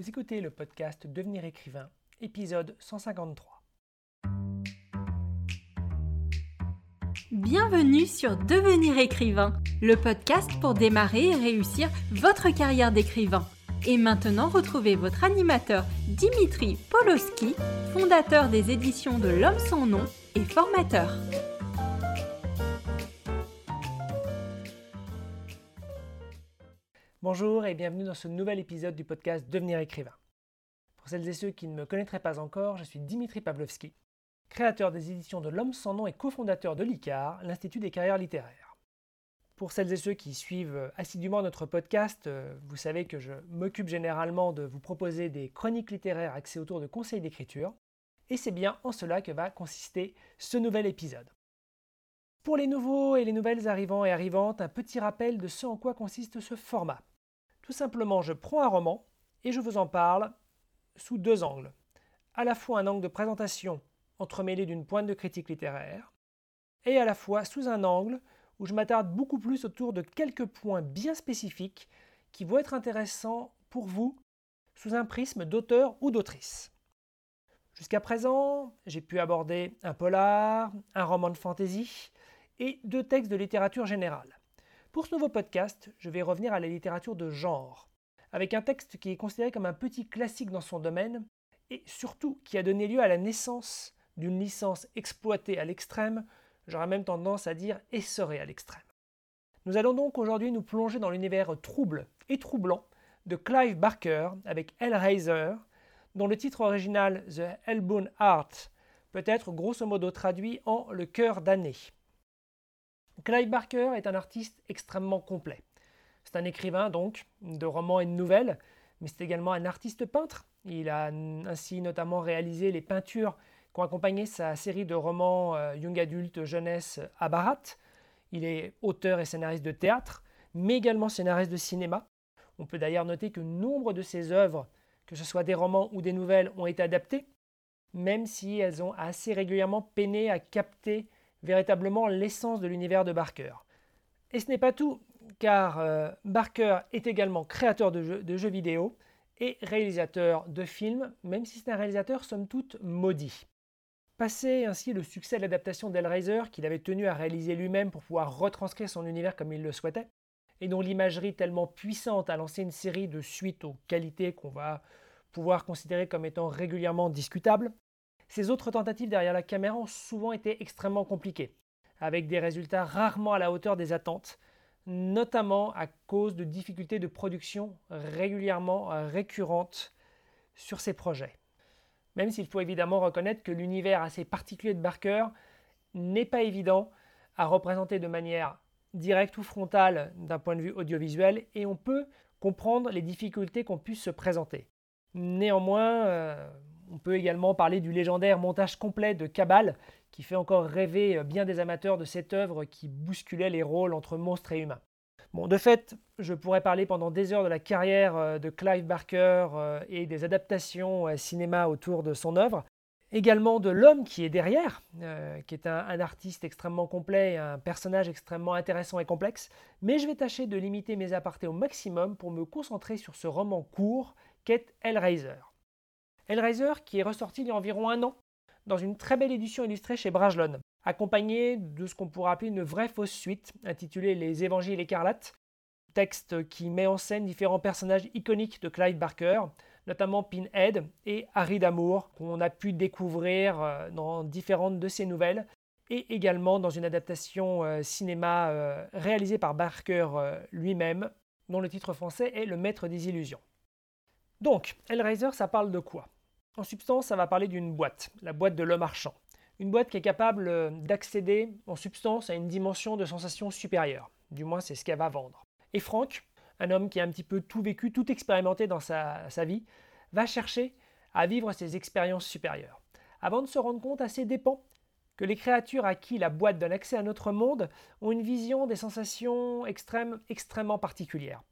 Vous écoutez le podcast Devenir écrivain, épisode 153. Bienvenue sur Devenir écrivain, le podcast pour démarrer et réussir votre carrière d'écrivain. Et maintenant, retrouvez votre animateur Dimitri Poloski, fondateur des éditions de L'Homme sans nom et formateur. Bonjour et bienvenue dans ce nouvel épisode du podcast Devenir écrivain. Pour celles et ceux qui ne me connaîtraient pas encore, je suis Dimitri Pavlovski, créateur des éditions de L'Homme sans nom et cofondateur de l'ICAR, l'Institut des carrières littéraires. Pour celles et ceux qui suivent assidûment notre podcast, euh, vous savez que je m'occupe généralement de vous proposer des chroniques littéraires axées autour de conseils d'écriture, et c'est bien en cela que va consister ce nouvel épisode. Pour les nouveaux et les nouvelles arrivants et arrivantes, un petit rappel de ce en quoi consiste ce format. Tout simplement, je prends un roman et je vous en parle sous deux angles. À la fois un angle de présentation entremêlé d'une pointe de critique littéraire, et à la fois sous un angle où je m'attarde beaucoup plus autour de quelques points bien spécifiques qui vont être intéressants pour vous sous un prisme d'auteur ou d'autrice. Jusqu'à présent, j'ai pu aborder un polar, un roman de fantasy et deux textes de littérature générale. Pour ce nouveau podcast, je vais revenir à la littérature de genre, avec un texte qui est considéré comme un petit classique dans son domaine, et surtout qui a donné lieu à la naissance d'une licence exploitée à l'extrême, j'aurais même tendance à dire essorée à l'extrême. Nous allons donc aujourd'hui nous plonger dans l'univers trouble et troublant de Clive Barker avec Hellraiser, dont le titre original The Hellbound Heart peut être grosso modo traduit en Le cœur damné. Clive Barker est un artiste extrêmement complet. C'est un écrivain donc de romans et de nouvelles, mais c'est également un artiste peintre. Il a ainsi notamment réalisé les peintures qui ont accompagné sa série de romans euh, young adulte jeunesse Abarat. Il est auteur et scénariste de théâtre, mais également scénariste de cinéma. On peut d'ailleurs noter que nombre de ses œuvres, que ce soit des romans ou des nouvelles, ont été adaptées, même si elles ont assez régulièrement peiné à capter véritablement l'essence de l'univers de Barker. Et ce n'est pas tout, car euh, Barker est également créateur de jeux, vidéo et réalisateur de films, même si c'est un réalisateur somme toute maudit. Passé ainsi le succès de l'adaptation d'Hellraiser, qu'il avait tenu à réaliser lui-même pour pouvoir retranscrire son univers comme il le souhaitait, et dont l'imagerie tellement puissante a lancé une série de suites aux qualités qu'on va pouvoir considérer comme étant régulièrement discutables, ces autres tentatives derrière la caméra ont souvent été extrêmement compliquées, avec des résultats rarement à la hauteur des attentes, notamment à cause de difficultés de production régulièrement récurrentes sur ces projets. Même s'il faut évidemment reconnaître que l'univers assez particulier de Barker n'est pas évident à représenter de manière directe ou frontale d'un point de vue audiovisuel, et on peut comprendre les difficultés qu'on puisse se présenter. Néanmoins, euh, on peut également parler du légendaire montage complet de Cabal, qui fait encore rêver euh, bien des amateurs de cette œuvre qui bousculait les rôles entre monstres et humains. Bon, de fait, je pourrais parler pendant des heures de la carrière euh, de Clive Barker euh, et des adaptations cinéma autour de son œuvre. Également de l'homme qui est derrière, qui est un, artiste extrêmement complet, un personnage extrêmement intéressant et complexe. Mais je vais tâcher de limiter mes apartés au maximum pour me concentrer sur ce roman court qu'est Hellraiser. Hellraiser qui est ressorti il y a environ un an dans une très belle édition illustrée chez Brajlon, accompagnée de ce qu'on pourrait appeler une vraie fausse suite intitulée Les Évangiles écarlates, texte qui met en scène différents personnages iconiques de Clive Barker, notamment Pinhead et Harry Damour, qu'on a pu découvrir euh, dans différentes de ses nouvelles, et également dans une adaptation euh, cinéma euh, réalisée par Barker lui-même, dont le titre français est Le Maître des Illusions. Donc, Hellraiser, ça parle de quoi? En substance, ça va parler d'une boîte, la boîte de l'homme marchand. Une boîte qui est capable euh, d'accéder en substance à une dimension de sensation supérieure. Du moins, c'est ce qu'elle va vendre. Et Frank, un homme qui a un petit peu tout vécu, tout expérimenté dans sa, vie, va chercher à vivre ces expériences supérieures. Avant de se rendre compte à ses dépens que les créatures à qui la boîte donne accès à notre monde ont une vision des sensations extrêmes extrêmement particulières.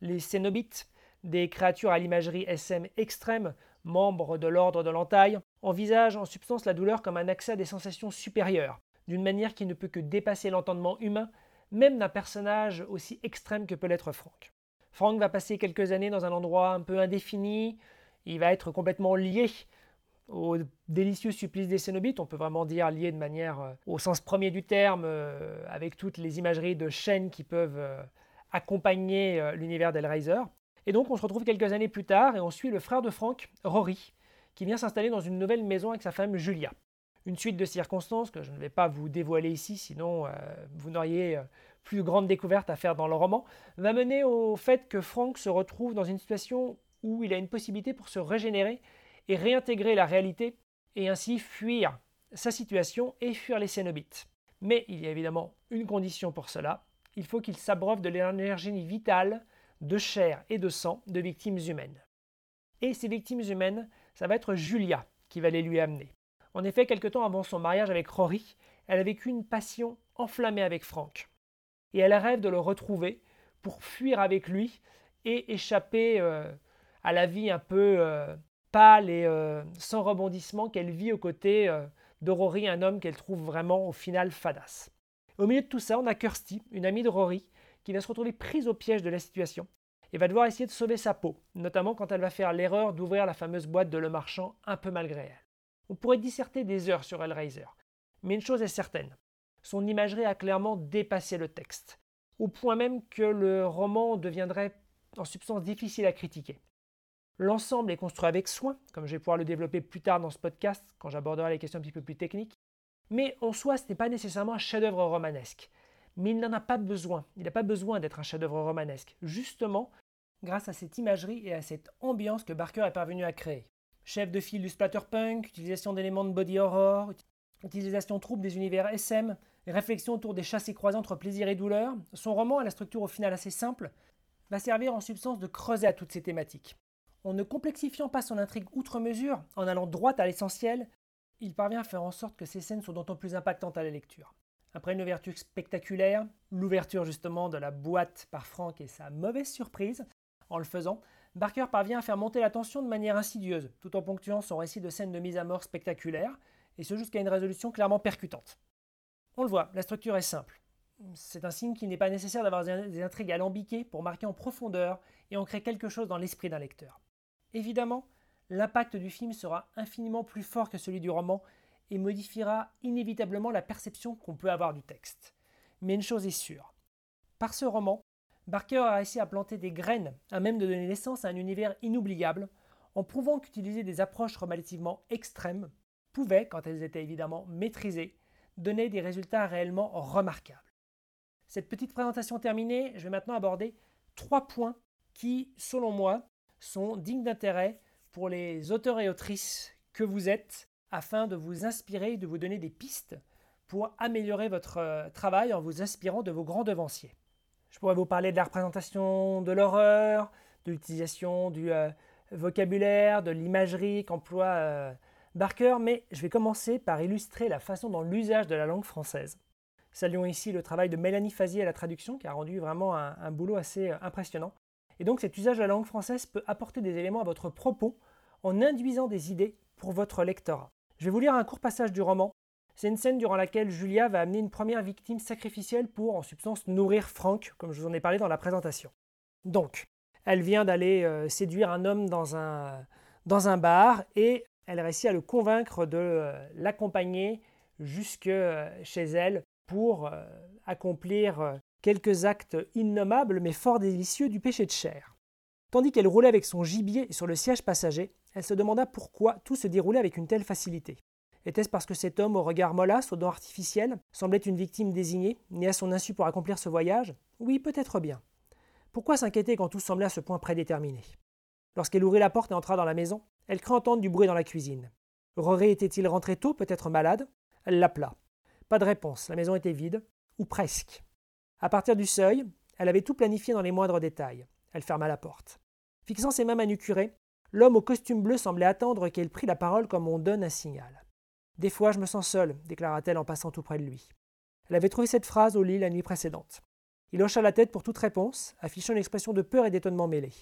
Les Cénobites, des créatures à l'imagerie SM extrême, membres de l'ordre de l'entaille, envisagent en substance la douleur comme un accès à des sensations supérieures, d'une manière qui ne peut que dépasser l'entendement humain, même d'un personnage aussi extrême que peut l'être Frank. Frank va passer quelques années dans un endroit un peu indéfini, il va être complètement lié au délicieux supplice des Cénobites, on peut vraiment dire lié de manière euh, au sens premier du terme, euh, avec toutes les imageries de chaînes qui peuvent euh, accompagner l'univers d'Hellraiser. Et donc on se retrouve quelques années plus tard et on suit le frère de Frank, Rory, qui vient s'installer dans une nouvelle maison avec sa femme Julia. Une suite de circonstances que je ne vais pas vous dévoiler ici, sinon vous n'auriez plus de grandes découvertes à faire dans le roman, va mener au fait que Frank se retrouve dans une situation où il a une possibilité pour se régénérer et réintégrer la réalité et ainsi fuir sa situation et fuir les Cénobites. Mais il y a évidemment une condition pour cela, il faut qu'il s'abreuve de l'énergie vitale, de chair et de sang de victimes humaines. Et ces victimes humaines, ça va être Julia qui va les lui amener. En effet, quelque temps avant son mariage avec Rory, elle a vécu une passion enflammée avec Frank. Et elle rêve de le retrouver pour fuir avec lui et échapper euh, à la vie un peu euh, pâle et euh, sans rebondissement qu'elle vit aux côtés de Rory, un homme qu'elle trouve vraiment au final fadasse. Au milieu de tout ça, on a Kirsty, une amie de Rory, qui va se retrouver prise au piège de la situation et va devoir essayer de sauver sa peau, notamment quand elle va faire l'erreur d'ouvrir la fameuse boîte de Le Marchand un peu malgré elle. On pourrait disserter des heures sur Hellraiser, mais une chose est certaine, son imagerie a clairement dépassé le texte, au point même que le roman deviendrait en substance difficile à critiquer. L'ensemble est construit avec soin, comme je vais pouvoir le développer plus tard dans ce podcast quand j'aborderai les questions un petit peu plus techniques. Mais en soi, ce n'est pas nécessairement un chef-d'œuvre romanesque. Mais il n'en a pas besoin. Il n'a pas besoin d'être un chef-d'œuvre romanesque. Justement, grâce à cette imagerie et à cette ambiance que Barker est parvenu à créer. Chef de file du splatterpunk, utilisation d'éléments de body horror, utilisation trouble des univers SM, réflexion autour des chassés croisés entre plaisir et douleur, son roman, à la structure au final assez simple, va servir en substance de creuser à toutes ces thématiques. En ne complexifiant pas son intrigue outre mesure, en allant droit à l'essentiel, il parvient à faire en sorte que ces scènes sont d'autant plus impactantes à la lecture. Après une ouverture spectaculaire, l'ouverture justement de la boîte par Frank et sa mauvaise surprise, en le faisant, Barker parvient à faire monter la tension de manière insidieuse, tout en ponctuant son récit de scènes de mise à mort spectaculaires, et ce jusqu'à une résolution clairement percutante. On le voit, la structure est simple. C'est un signe qu'il n'est pas nécessaire d'avoir des intrigues alambiquées pour marquer en profondeur et ancrer quelque chose dans l'esprit d'un lecteur. Évidemment, l'impact du film sera infiniment plus fort que celui du roman et modifiera inévitablement la perception qu'on peut avoir du texte. Mais une chose est sûre. Par ce roman, Barker a réussi à planter des graines à même de donner naissance à un univers inoubliable, en prouvant qu'utiliser des approches relativement extrêmes pouvait, quand elles étaient évidemment maîtrisées, donner des résultats réellement remarquables. Cette petite présentation terminée, je vais maintenant aborder trois points qui, selon moi, sont dignes d'intérêt pour les auteurs et autrices que vous êtes afin de vous inspirer, de vous donner des pistes pour améliorer votre euh, travail en vous inspirant de vos grands devanciers. Je pourrais vous parler de la représentation de l'horreur, de l'utilisation du euh, vocabulaire, de l'imagerie qu'emploie euh, Barker, mais je vais commencer par illustrer la façon dont l'usage de la langue française. Saluons ici le travail de Mélanie Fazier à la traduction qui a rendu vraiment un boulot assez impressionnant. Et donc cet usage de la langue française peut apporter des éléments à votre propos en induisant des idées pour votre lectorat. Je vais vous lire un court passage du roman. C'est une scène durant laquelle Julia va amener une première victime sacrificielle pour, en substance, nourrir Frank, comme je vous en ai parlé dans la présentation. Donc, elle vient d'aller euh, séduire un homme dans un, dans un bar et elle réussit à le convaincre de euh, l'accompagner jusque euh, chez elle pour accomplir quelques actes innommables mais fort délicieux du péché de chair. Tandis qu'elle roulait avec son gibier sur le siège passager, elle se demanda pourquoi tout se déroulait avec une telle facilité. Était-ce parce que cet homme au regard mollasse, aux dents artificielles, semblait une victime désignée, née à son insu pour accomplir ce voyage? Oui, peut-être bien. Pourquoi s'inquiéter quand tout semblait à ce point prédéterminé? Lorsqu'elle ouvrit la porte et entra dans la maison, elle crut entendre du bruit dans la cuisine. Roré était-il rentré tôt, peut-être malade? Elle l'appela. Pas de réponse, la maison était vide, ou presque. À partir du seuil, elle avait tout planifié dans les moindres détails. Elle ferma la porte. Fixant ses mains manucurées, l'homme au costume bleu semblait attendre qu'elle prît la parole comme on donne un signal. Des fois, je me sens seule, déclara-t-elle en passant tout près de lui. Elle avait trouvé cette phrase au lit la nuit précédente. Il hocha la tête pour toute réponse, affichant une expression de peur et d'étonnement mêlés.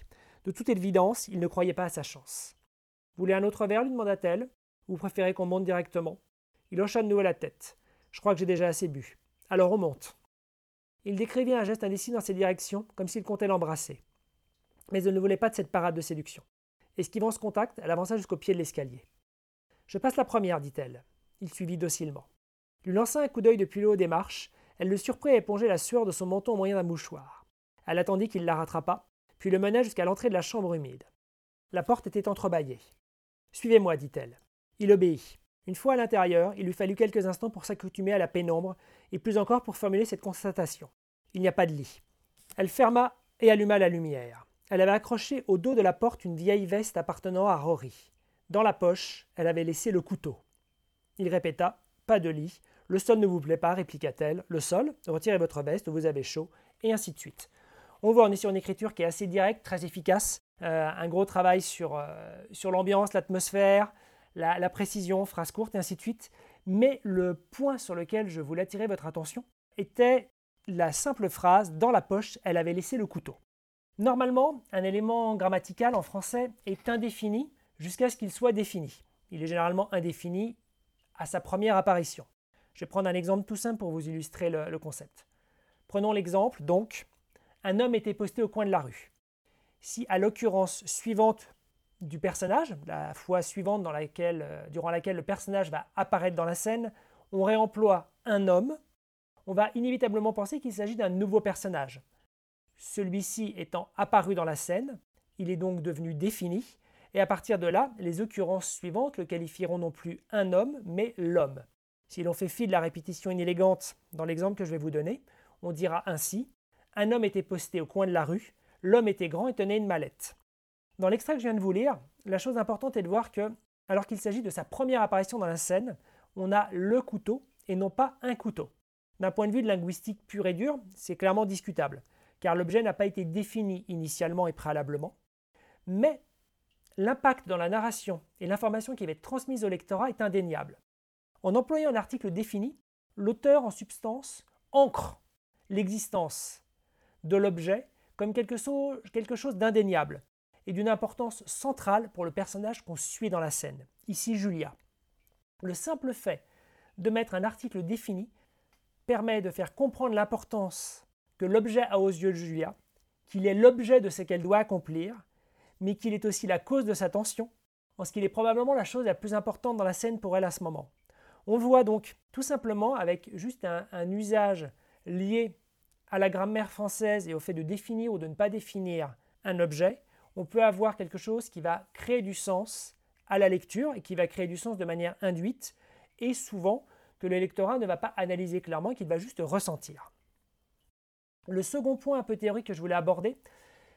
De toute évidence, il ne croyait pas à sa chance. Voulez un autre verre? lui demanda-t-elle. Vous préférez qu'on monte directement? Il hocha de nouveau la tête. Je crois que j'ai déjà assez bu. Alors on monte. Il décrivit un geste indécis dans ses directions, comme s'il comptait l'embrasser. Mais elle ne voulait pas de cette parade de séduction. Esquivant ce contact, elle avança jusqu'au pied de l'escalier. Je passe la première, dit-elle. Il suivit docilement. Lui lança un coup d'œil depuis le haut des marches. Elle le surprit à éponger la sueur de son menton au moyen d'un mouchoir. Elle attendit qu'il la rattrapât, puis le mena jusqu'à l'entrée de la chambre humide. La porte était entrebâillée. Suivez-moi, dit-elle. Il obéit. Une fois à l'intérieur, il lui fallut quelques instants pour s'accoutumer à la pénombre, et plus encore pour formuler cette constatation. Il n'y a pas de lit. Elle ferma et alluma la lumière. Elle avait accroché au dos de la porte une vieille veste appartenant à Rory. Dans la poche, elle avait laissé le couteau. Il répéta Pas de lit. Le sol ne vous plaît pas, répliqua-t-elle. Le sol Retirez votre veste, vous avez chaud, et ainsi de suite. On voit, on est sur une écriture qui est assez directe, très efficace. Euh, un gros travail sur, euh, l'ambiance, l'atmosphère, la, précision, phrase courte, et ainsi de suite. Mais le point sur lequel je voulais attirer votre attention était la simple phrase Dans la poche, elle avait laissé le couteau. Normalement, un élément grammatical en français est indéfini jusqu'à ce qu'il soit défini. Il est généralement indéfini à sa première apparition. Je vais prendre un exemple tout simple pour vous illustrer le concept. Prenons l'exemple, donc, un homme était posté au coin de la rue. Si à l'occurrence suivante du personnage, la fois suivante dans euh, durant laquelle le personnage va apparaître dans la scène, on réemploie un homme, on va inévitablement penser qu'il s'agit d'un nouveau personnage. Celui-ci étant apparu dans la scène, il est donc devenu défini, et à partir de là, les occurrences suivantes le qualifieront non plus un homme, mais l'homme. Si l'on fait fi de la répétition inélégante dans l'exemple que je vais vous donner, on dira ainsi Un homme était posté au coin de la rue, l'homme était grand et tenait une mallette. Dans l'extrait que je viens de vous lire, la chose importante est de voir que, alors qu'il s'agit de sa première apparition dans la scène, on a le couteau et non pas un couteau. D'un point de vue de linguistique pur et dur, c'est clairement discutable, car l'objet n'a pas été défini initialement et préalablement, mais l'impact dans la narration et l'information qui va être transmise au lectorat est indéniable. En employant un article défini, l'auteur en substance ancre l'existence de l'objet comme quelque chose d'indéniable, et d'une importance centrale pour le personnage qu'on suit dans la scène, ici Julia. Le simple fait de mettre un article défini permet de faire comprendre l'importance que l'objet a aux yeux de Julia, qu'il est l'objet de ce qu'elle doit accomplir, mais qu'il est aussi la cause de sa tension, en ce qu'il est probablement la chose la plus importante dans la scène pour elle à ce moment. On voit donc tout simplement avec juste un, un usage lié à la grammaire française et au fait de définir ou de ne pas définir un objet, on peut avoir quelque chose qui va créer du sens à la lecture et qui va créer du sens de manière induite et souvent que le lectorat ne va pas analyser clairement, qu'il va juste ressentir. Le second point un peu théorique que je voulais aborder,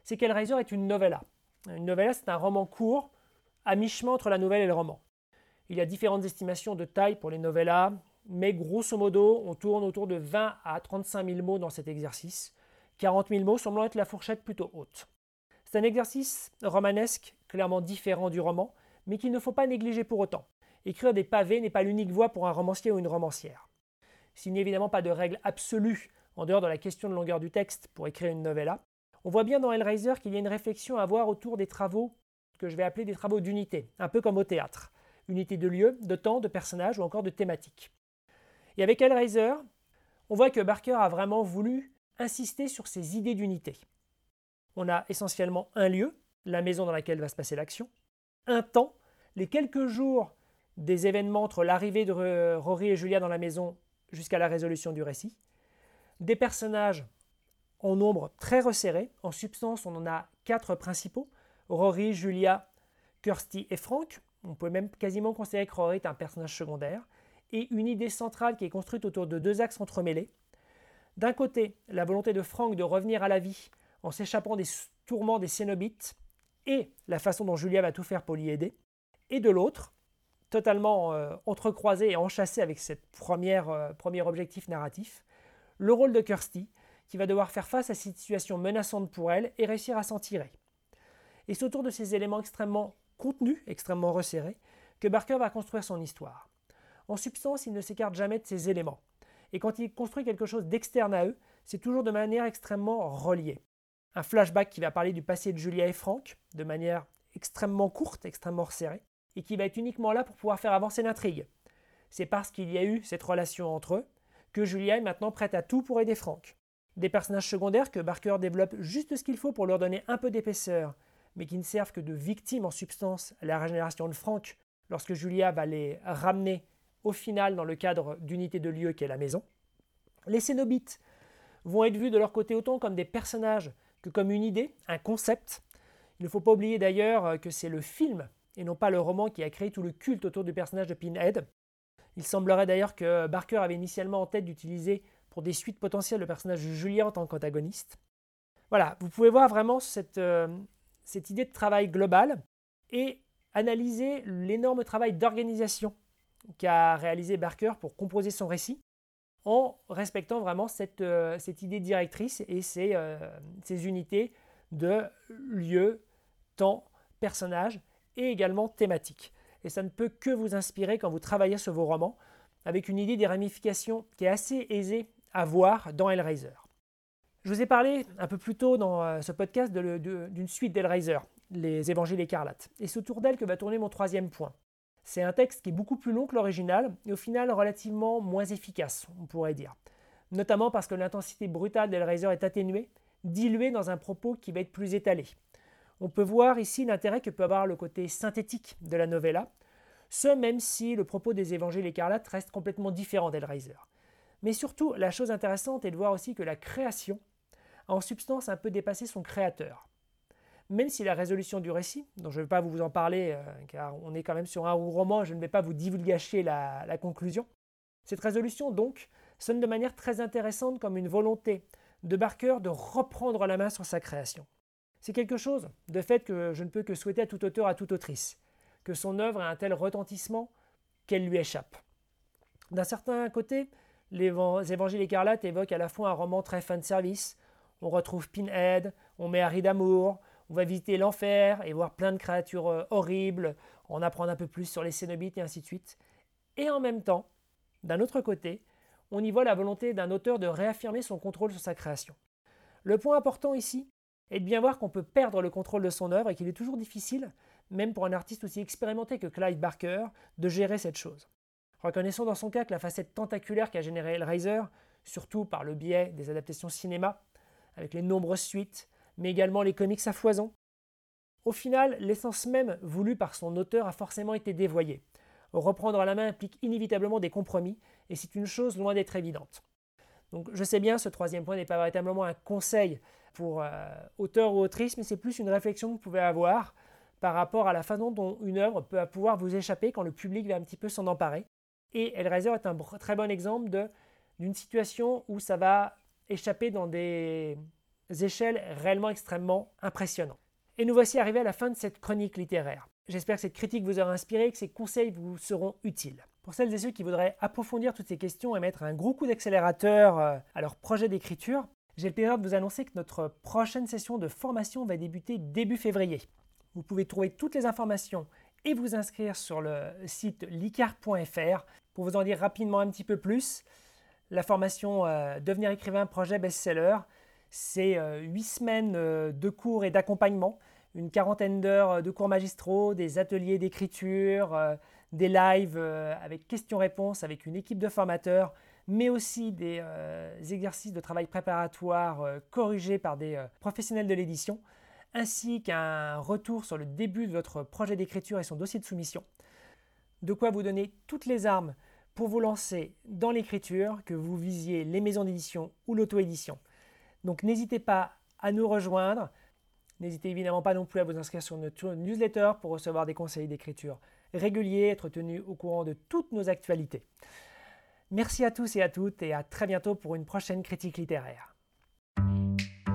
c'est qu'Hellraiser est une novella. Une novella, c'est un roman court, à mi-chemin entre la nouvelle et le roman. Il y a différentes estimations de taille pour les novellas, mais grosso modo, on tourne autour de 20 à 35 000 mots dans cet exercice, 40 000 mots semblant être la fourchette plutôt haute. C'est un exercice romanesque clairement différent du roman, mais qu'il ne faut pas négliger pour autant. Écrire des pavés n'est pas l'unique voie pour un romancier ou une romancière. S'il n'y a évidemment pas de règle absolue en dehors de la question de longueur du texte pour écrire une novella, on voit bien dans Hellraiser qu'il y a une réflexion à avoir autour des travaux que je vais appeler des travaux d'unité, un peu comme au théâtre. Unité de lieu, de temps, de personnage ou encore de thématique. Et avec Hellraiser, on voit que Barker a vraiment voulu insister sur ces idées d'unité on a essentiellement un lieu, la maison dans laquelle va se passer l'action, un temps, les quelques jours des événements entre l'arrivée de Rory et Julia dans la maison jusqu'à la résolution du récit, des personnages en nombre très resserré, en substance on en a quatre principaux, Rory, Julia, Kirsty et Frank, on peut même quasiment considérer que Rory est un personnage secondaire, et une idée centrale qui est construite autour de deux axes entremêlés. D'un côté, la volonté de Frank de revenir à la vie en s'échappant des tourments des Cénobites et la façon dont Julia va tout faire pour l'y aider, et de l'autre, totalement euh, entrecroisé et enchâssé avec ce euh, premier objectif narratif, le rôle de Kirsty, qui va devoir faire face à cette situation menaçante pour elle et réussir à s'en tirer. Et c'est autour de ces éléments extrêmement contenus, extrêmement resserrés, que Barker va construire son histoire. En substance, il ne s'écarte jamais de ces éléments. Et quand il construit quelque chose d'externe à eux, c'est toujours de manière extrêmement reliée un flashback qui va parler du passé de Julia et Frank de manière extrêmement courte, extrêmement resserrée, et qui va être uniquement là pour pouvoir faire avancer l'intrigue. C'est parce qu'il y a eu cette relation entre eux que Julia est maintenant prête à tout pour aider Frank. Des personnages secondaires que Barker développe juste ce qu'il faut pour leur donner un peu d'épaisseur, mais qui ne servent que de victimes en substance à la régénération de Franck lorsque Julia va les ramener au final dans le cadre d'unité de lieu qu'est la maison. Les Cénobites vont être vus de leur côté autant comme des personnages que comme une idée, un concept. Il ne faut pas oublier d'ailleurs que c'est le film et non pas le roman qui a créé tout le culte autour du personnage de Pinhead. Il semblerait d'ailleurs que Barker avait initialement en tête d'utiliser pour des suites potentielles le personnage de Julia en tant qu'antagoniste. Voilà, vous pouvez voir vraiment cette, euh, cette idée de travail global et analyser l'énorme travail d'organisation qu'a réalisé Barker pour composer son récit en respectant vraiment cette, euh, idée directrice et ces, euh, ces unités de lieu, temps, personnage et également thématique. Et ça ne peut que vous inspirer quand vous travaillez sur vos romans, avec une idée des ramifications qui est assez aisée à voir dans Hellraiser. Je vous ai parlé un peu plus tôt dans euh, ce podcast d'une suite d'Hellraiser, les Évangiles écarlates. Et c'est autour d'elle que va tourner mon troisième point. C'est un texte qui est beaucoup plus long que l'original et au final relativement moins efficace, on pourrait dire. Notamment parce que l'intensité brutale d'Hellraiser est atténuée, diluée dans un propos qui va être plus étalé. On peut voir ici l'intérêt que peut avoir le côté synthétique de la novella, ce même si le propos des évangiles écarlates reste complètement différent d'Hellraiser. Mais surtout, la chose intéressante est de voir aussi que la création a en substance un peu dépassé son créateur. Même si la résolution du récit, dont je ne vais pas vous en parler, euh, car on est quand même sur un roman, je ne vais pas vous divulgacher la, la conclusion, cette résolution donc sonne de manière très intéressante comme une volonté de Barker de reprendre la main sur sa création. C'est quelque chose, de fait, que je ne peux que souhaiter à tout auteur, à toute autrice, que son œuvre ait un tel retentissement qu'elle lui échappe. D'un certain côté, les évangiles écarlates évoquent à la fois un roman très fan service. On retrouve Pinhead, on met Harry d'amour, on va visiter l'enfer et voir plein de créatures euh, horribles, en apprendre un peu plus sur les cénobites et ainsi de suite. Et en même temps, d'un autre côté, on y voit la volonté d'un auteur de réaffirmer son contrôle sur sa création. Le point important ici est de bien voir qu'on peut perdre le contrôle de son œuvre et qu'il est toujours difficile, même pour un artiste aussi expérimenté que Clive Barker, de gérer cette chose. Reconnaissons dans son cas que la facette tentaculaire qu'a généré Hellraiser, surtout par le biais des adaptations cinéma, avec les nombreuses suites, mais également les comics à foison, au final, l'essence même voulue par son auteur a forcément été dévoyée. Reprendre à la main implique inévitablement des compromis, et c'est une chose loin d'être évidente. Donc je sais bien, ce troisième point n'est pas véritablement un conseil euh, auteur ou autrice, mais c'est plus une réflexion que vous pouvez avoir par rapport à la façon dont une œuvre peut pouvoir vous échapper quand le public va un petit peu s'en emparer. Et Hellraiser est un très bon exemple d'une situation où ça va échapper dans des échelles réellement extrêmement impressionnantes. Et nous voici arrivés à la fin de cette chronique littéraire. J'espère que cette critique vous aura inspiré, que ces conseils vous seront utiles. Pour celles et ceux qui voudraient approfondir toutes ces questions et mettre un gros coup d'accélérateur euh, à leur projet d'écriture, j'ai le plaisir de vous annoncer que notre prochaine session de formation va débuter début février. Vous pouvez trouver toutes les informations et vous inscrire sur le site licar.fr pour vous en dire rapidement un petit peu plus. La formation euh, Devenir écrivain, projet best-seller, c'est euh, huit semaines euh, de cours et d'accompagnement, une quarantaine d'heures de cours magistraux, des ateliers d'écriture, des lives avec questions-réponses avec une équipe de formateurs, mais aussi des exercices de travail préparatoire corrigés par des professionnels de l'édition ainsi qu'un retour sur le début de votre projet d'écriture et son dossier de soumission. De quoi vous donner toutes les armes pour vous lancer dans l'écriture, que vous visiez les maisons d'édition ou l'auto-édition. Donc n'hésitez pas à nous rejoindre. N'hésitez évidemment pas non plus à vous inscrire sur notre newsletter pour recevoir des conseils d'écriture réguliers, être tenu au courant de toutes nos actualités. Merci à tous et à toutes et à très bientôt pour une prochaine critique littéraire.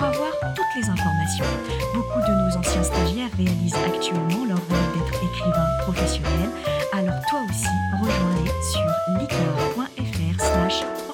pour avoir toutes les informations. Beaucoup de nos anciens stagiaires réalisent actuellement leur rôle d'être écrivain professionnel. Alors toi aussi, rejoins-les sur licar.fr